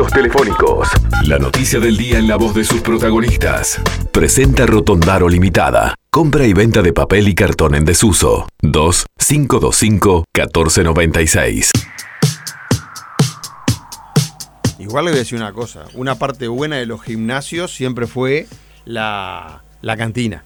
contactos telefónicos. La noticia del día en la voz de sus protagonistas. Presenta Rotondaro Limitada. Compra y venta de papel y cartón en desuso. 2 525 1496. Igual le voy a decir una cosa. Una parte buena de los gimnasios siempre fue la, la cantina.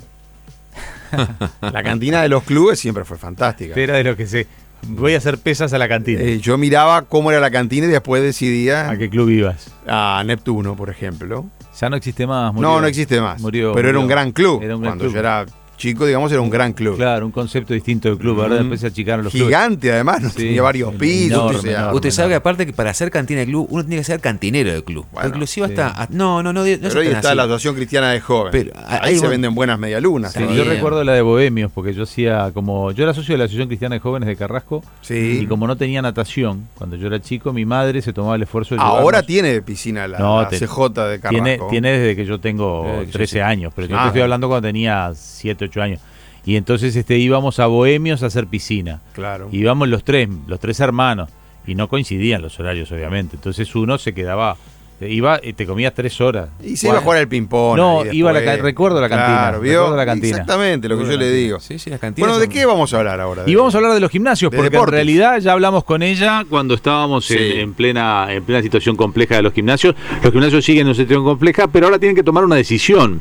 la cantina de los clubes siempre fue fantástica. Era de lo que sé. Voy a hacer pesas a la cantina. Eh, yo miraba cómo era la cantina y después decidía ¿A qué club ibas? a Neptuno, por ejemplo. Ya no existe más. murió. no, no existe más. Murió, pero era un gran club. Era un gran Cuando club. yo era chico, digamos, era un gran club. Claro, un concepto distinto de club. Mm. después se achicaron los clubes. Gigante, además, ¿no? Sí, tenía varios pisos. enorme, o sea, enorme. Usted sabe que aparte que para ser cantina de club, uno tiene que ser cantinero de club. Bueno, Inclusive sí. hasta... No, no, no. no Pero hoy tan está así. la Asociación Cristiana de Jóvenes. Pero, Ahí ahí se venden buenas medialunas. Sí, yo recuerdo la de Bohemios, porque yo hacía como. Yo era socio de la Asociación Cristiana de Jóvenes de Carrasco. Sí. Y como no tenía natación, cuando yo era chico, mi madre se tomaba el esfuerzo de. Ahora llevarnos- tiene piscina la, No, la te- CJ de Carrasco. Tiene, tiene desde que yo tengo Eh, que yo 13 sí. años, pero yo Ah. te estoy hablando cuando tenía 7, 8 años. Y entonces este íbamos a Bohemios a hacer piscina. Claro. Íbamos los tres, los tres hermanos. Y no coincidían los horarios, obviamente. Entonces uno se quedaba. Iba y te comías tres horas. Y se iba a jugar al ping-pong. No, iba a la recuerdo la cantina, Claro, recuerdo la cantina. Exactamente, lo que yo le digo. Sí, sí, las cantinas Bueno, ¿de son- qué vamos a hablar ahora? Y vamos a hablar de los gimnasios, de porque deportes. en realidad ya hablamos con ella cuando estábamos Sí. en, en plena, en plena situación compleja de los gimnasios. Los gimnasios siguen en una situación compleja, pero ahora tienen que tomar una decisión.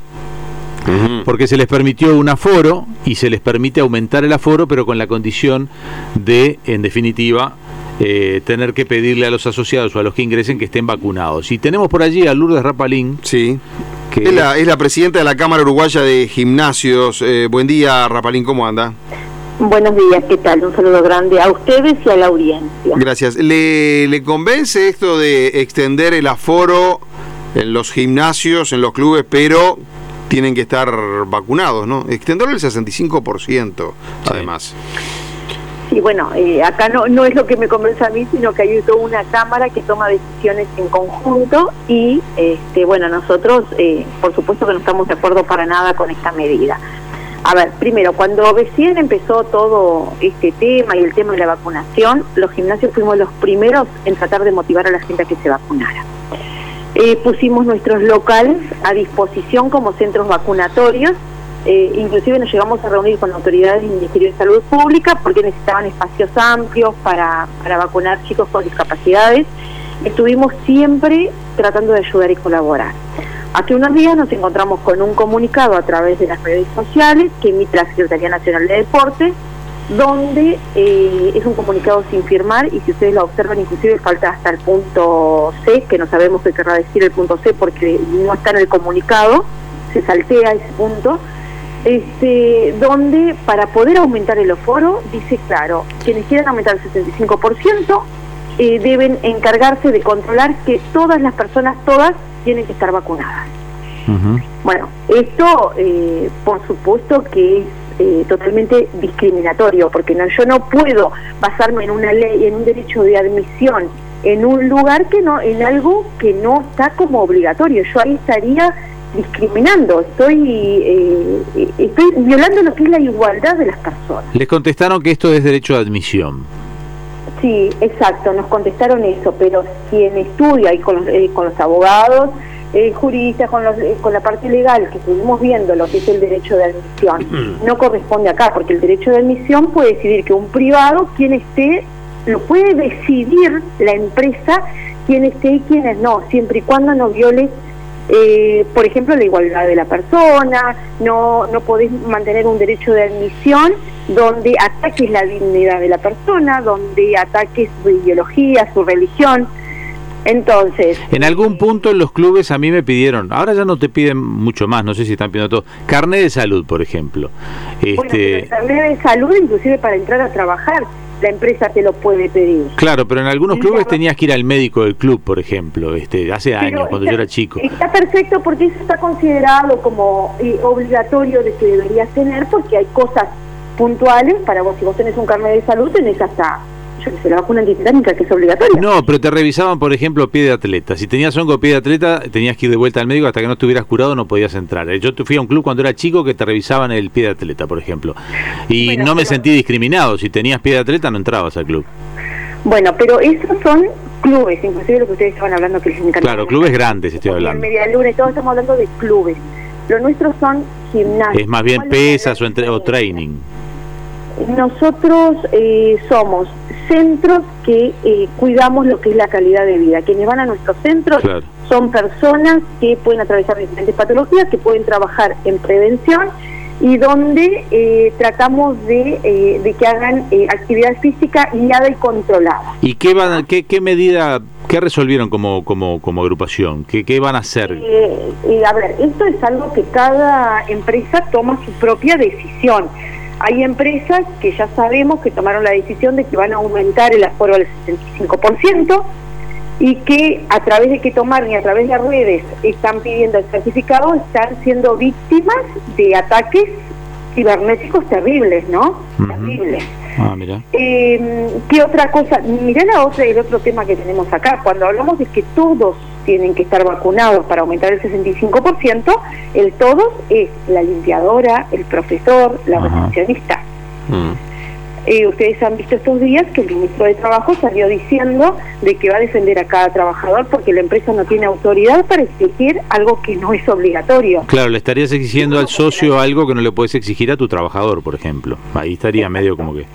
Porque se les permitió un aforo y se les permite aumentar el aforo, pero con la condición de, en definitiva, eh, tener que pedirle a los asociados o a los que ingresen que estén vacunados. Y tenemos por allí a Lourdes Rapalín, Sí. que Es la, es la presidenta de la Cámara Uruguaya de Gimnasios. Eh, buen día, Rapalín, ¿cómo anda? Buenos días, ¿qué tal? Un saludo grande a ustedes y a la audiencia. Gracias. ¿Le, le convence esto de extender el aforo en los gimnasios, en los clubes, pero tienen que estar vacunados, ¿no? Extenderlo el 65%, además. Sí, bueno, eh, acá no, no es lo que me convence a mí, sino que hay toda una cámara que toma decisiones en conjunto y, este, bueno, nosotros, eh, por supuesto que no estamos de acuerdo para nada con esta medida. A ver, primero, cuando recién empezó todo este tema y el tema de la vacunación, los gimnasios fuimos los primeros en tratar de motivar a la gente a que se vacunara. Eh, pusimos nuestros locales a disposición como centros vacunatorios, eh, inclusive nos llegamos a reunir con autoridades del Ministerio de Salud Pública porque necesitaban espacios amplios para, para vacunar chicos con discapacidades. Estuvimos siempre tratando de ayudar y colaborar. Hace unos días nos encontramos con un comunicado a través de las redes sociales que emite la Secretaría Nacional de Deportes, donde eh, es un comunicado sin firmar y si ustedes lo observan inclusive falta hasta el punto C, que no sabemos qué querrá decir el punto C porque no está en el comunicado, se saltea ese punto, este, donde para poder aumentar el aforo, dice claro, quienes quieran aumentar el 65%, eh, deben encargarse de controlar que todas las personas, todas, tienen que estar vacunadas. Bueno, esto eh, por supuesto que es eh, totalmente discriminatorio, porque no, yo no puedo basarme en una ley, en un derecho de admisión, en un lugar que no, en algo que no está como obligatorio. Yo ahí estaría discriminando, estoy, eh, eh, estoy violando lo que es la igualdad de las personas. les contestaron que esto es derecho de admisión. Sí, exacto, nos contestaron eso, pero quien estudia ahí con los, eh, con los abogados, eh, juristas, con, los, eh, con la parte legal, que estuvimos viendo lo que es el derecho de admisión, no corresponde acá, porque el derecho de admisión puede decidir que un privado, quien esté, lo puede decidir la empresa, quién esté y quiénes no, siempre y cuando no viole eh, por ejemplo, la igualdad de la persona, no, no podés mantener un derecho de admisión donde ataques la dignidad de la persona, donde ataques su ideología, su religión. Entonces, En algún punto en los clubes a mí me pidieron, ahora ya no te piden mucho más, no sé si están pidiendo todo, carnet de salud, por ejemplo. bueno, pero el Este, carnet de salud, inclusive para entrar a trabajar, la empresa te lo puede pedir. claro, pero en algunos clubes tenías que ir al médico del club, por ejemplo, este, hace años, cuando está- yo era chico. Está perfecto porque eso está considerado como eh, obligatorio de que deberías tener porque hay cosas puntuales para vos. Si vos tenés un carnet de salud, tenés hasta, yo que sé, la vacuna antitétánica que es obligatoria. No, pero te revisaban, por ejemplo, pie de atleta. Si tenías hongo pie de atleta, tenías que ir de vuelta al médico hasta que no estuvieras curado, no podías entrar. Eh, Yo fui a un club cuando era chico que te revisaban el pie de atleta, por ejemplo. Y Bueno, no me pero- sentí discriminado. Si tenías pie de atleta, no entrabas al club. Bueno, pero esos son clubes, inclusive lo que ustedes estaban hablando que les encanta. Claro, clubes grandes estoy hablando. Media Luna, todos estamos hablando de clubes. Lo nuestro son gimnasios. Es más bien pesas o, entre, o training. Nosotros eh, somos centros que eh, cuidamos lo que es la calidad de vida. Quienes van a nuestros centros son personas que pueden atravesar diferentes patologías, que pueden trabajar en prevención y donde eh, tratamos de, de, que hagan actividad física guiada y controlada. ¿Y qué, van, qué, qué medida, qué resolvieron como, como, como agrupación? ¿Qué, ¿Qué van a hacer? a ver, esto es algo que cada empresa toma su propia decisión. Hay empresas que ya sabemos que tomaron la decisión de que van a aumentar el aforo al 65% y que a través de que tomaron y a través de redes están pidiendo el certificado, están siendo víctimas de ataques cibernéticos terribles, ¿no? Terribles. Ah, mira. Eh, ¿Qué otra cosa? Mirá la otra, el otro tema que tenemos acá. Cuando hablamos de que todos tienen que estar vacunados para aumentar el 65%, el todos es la limpiadora, el profesor, la recepcionista. Mm. Eh, ustedes han visto estos días que el ministro de Trabajo salió diciendo de que va a defender a cada trabajador porque la empresa no tiene autoridad para exigir algo que no es obligatorio. Claro, le estarías exigiendo al socio algo que no le puedes exigir a tu trabajador, por ejemplo. Ahí estaría medio como que...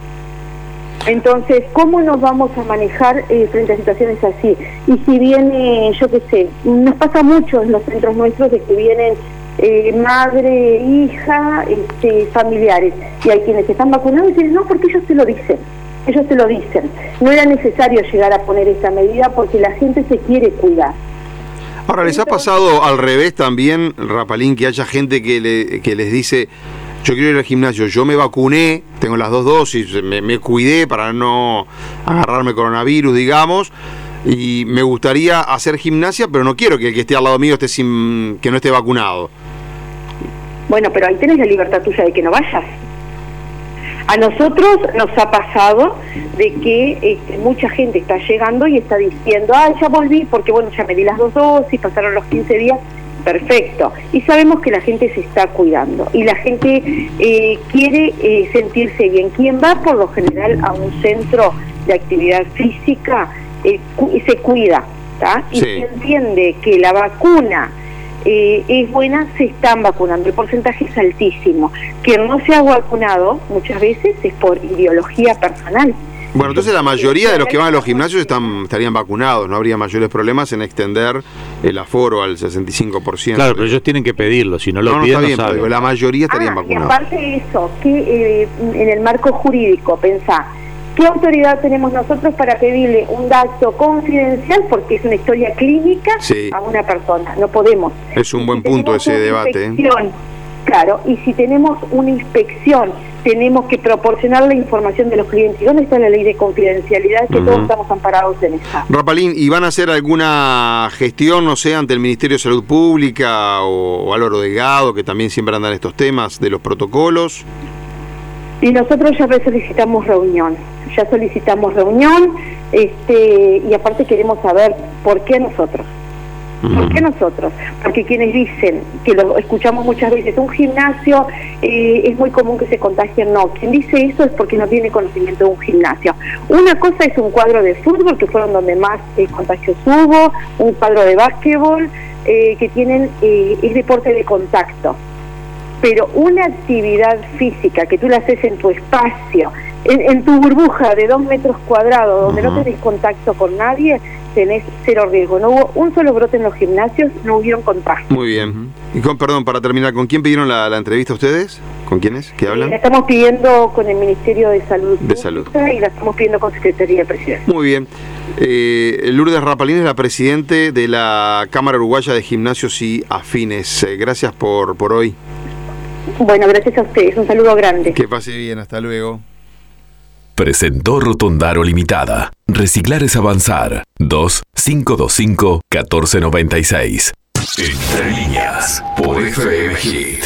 Entonces, ¿cómo nos vamos a manejar eh, frente a situaciones así? Y si viene, yo qué sé, nos pasa mucho en los centros nuestros de que vienen eh, madre, hija, este, familiares, y hay quienes están vacunados y dicen, no, porque ellos se lo dicen, ellos se lo dicen. No era necesario llegar a poner esa medida porque la gente se quiere cuidar. Ahora, ¿les ha pasado al revés también, Rapalín, que haya gente que, le, que les dice yo quiero ir al gimnasio, yo me vacuné, tengo las dos dosis, me, cuidé para no agarrarme coronavirus, digamos, y me gustaría hacer gimnasia, pero no quiero que el que esté al lado mío esté sin, que no esté vacunado. Bueno, pero ahí tenés la libertad tuya de que no vayas. A nosotros nos ha pasado de que este, mucha gente está llegando y está diciendo, ah, ya volví porque bueno, ya me di las dos dosis, pasaron los 15 días perfecto. Y sabemos que la gente se está cuidando y la gente eh, quiere eh, sentirse bien. Quien va por lo general a un centro de actividad física eh, se cuida y se entiende que la vacuna es buena, se están vacunando. El porcentaje es altísimo. Quien no se ha vacunado muchas veces es por ideología personal. Bueno, entonces la mayoría de los que van a los gimnasios están, estarían vacunados, no habría mayores problemas en extender el aforo al 65%. Claro, pero ellos tienen que pedirlo, si no lo piden, está bien, la mayoría estarían ah, vacunados. Y aparte de eso, que eh, en el marco jurídico, pensá, ¿qué autoridad tenemos nosotros para pedirle un dato confidencial, porque es una historia clínica, a una persona? No podemos. Es un buen punto ese debate. ¿eh? Claro, y si tenemos una inspección, tenemos que proporcionar la información de los clientes. ¿Dónde está la ley de confidencialidad? Que todos estamos amparados en esa. Rapalín, ¿y van a hacer alguna gestión, no sé, ante el Ministerio de Salud Pública o, Álvaro Delgado, que también siempre andan estos temas de los protocolos? Y nosotros ya solicitamos reunión, ya solicitamos reunión, este, y aparte queremos saber por qué nosotros. ¿Por qué nosotros? Porque quienes dicen, que lo escuchamos muchas veces, un gimnasio eh, es muy común que se contagien, no. Quien dice eso es porque no tiene conocimiento de un gimnasio. Una cosa es un cuadro de fútbol, que fueron donde más eh, contagios hubo, un cuadro de básquetbol, eh, que tienen, es deporte de contacto. Pero una actividad física que tú la haces en tu espacio, en, tu burbuja de dos metros cuadrados, donde no tenés contacto con nadie, tenés cero riesgo. No hubo un solo brote en los gimnasios, no hubieron contagio. Muy bien. Y con, perdón, para terminar, ¿con quién pidieron la, entrevista ustedes? ¿Con quiénes? ¿Qué hablan? la estamos pidiendo con el Ministerio de Salud. De Salud. Y la estamos pidiendo con Secretaría de Presidencia. Muy bien. Eh, Lourdes Rapalín es la presidente de la Cámara Uruguaya de Gimnasios y Afines. Eh, gracias por, por hoy. Bueno, gracias a ustedes. Un saludo grande. Que pase bien. Hasta luego. Presentó Rotondaro Limitada. Reciclar es avanzar. 2-525-1496. Entre líneas. Por FM Hit.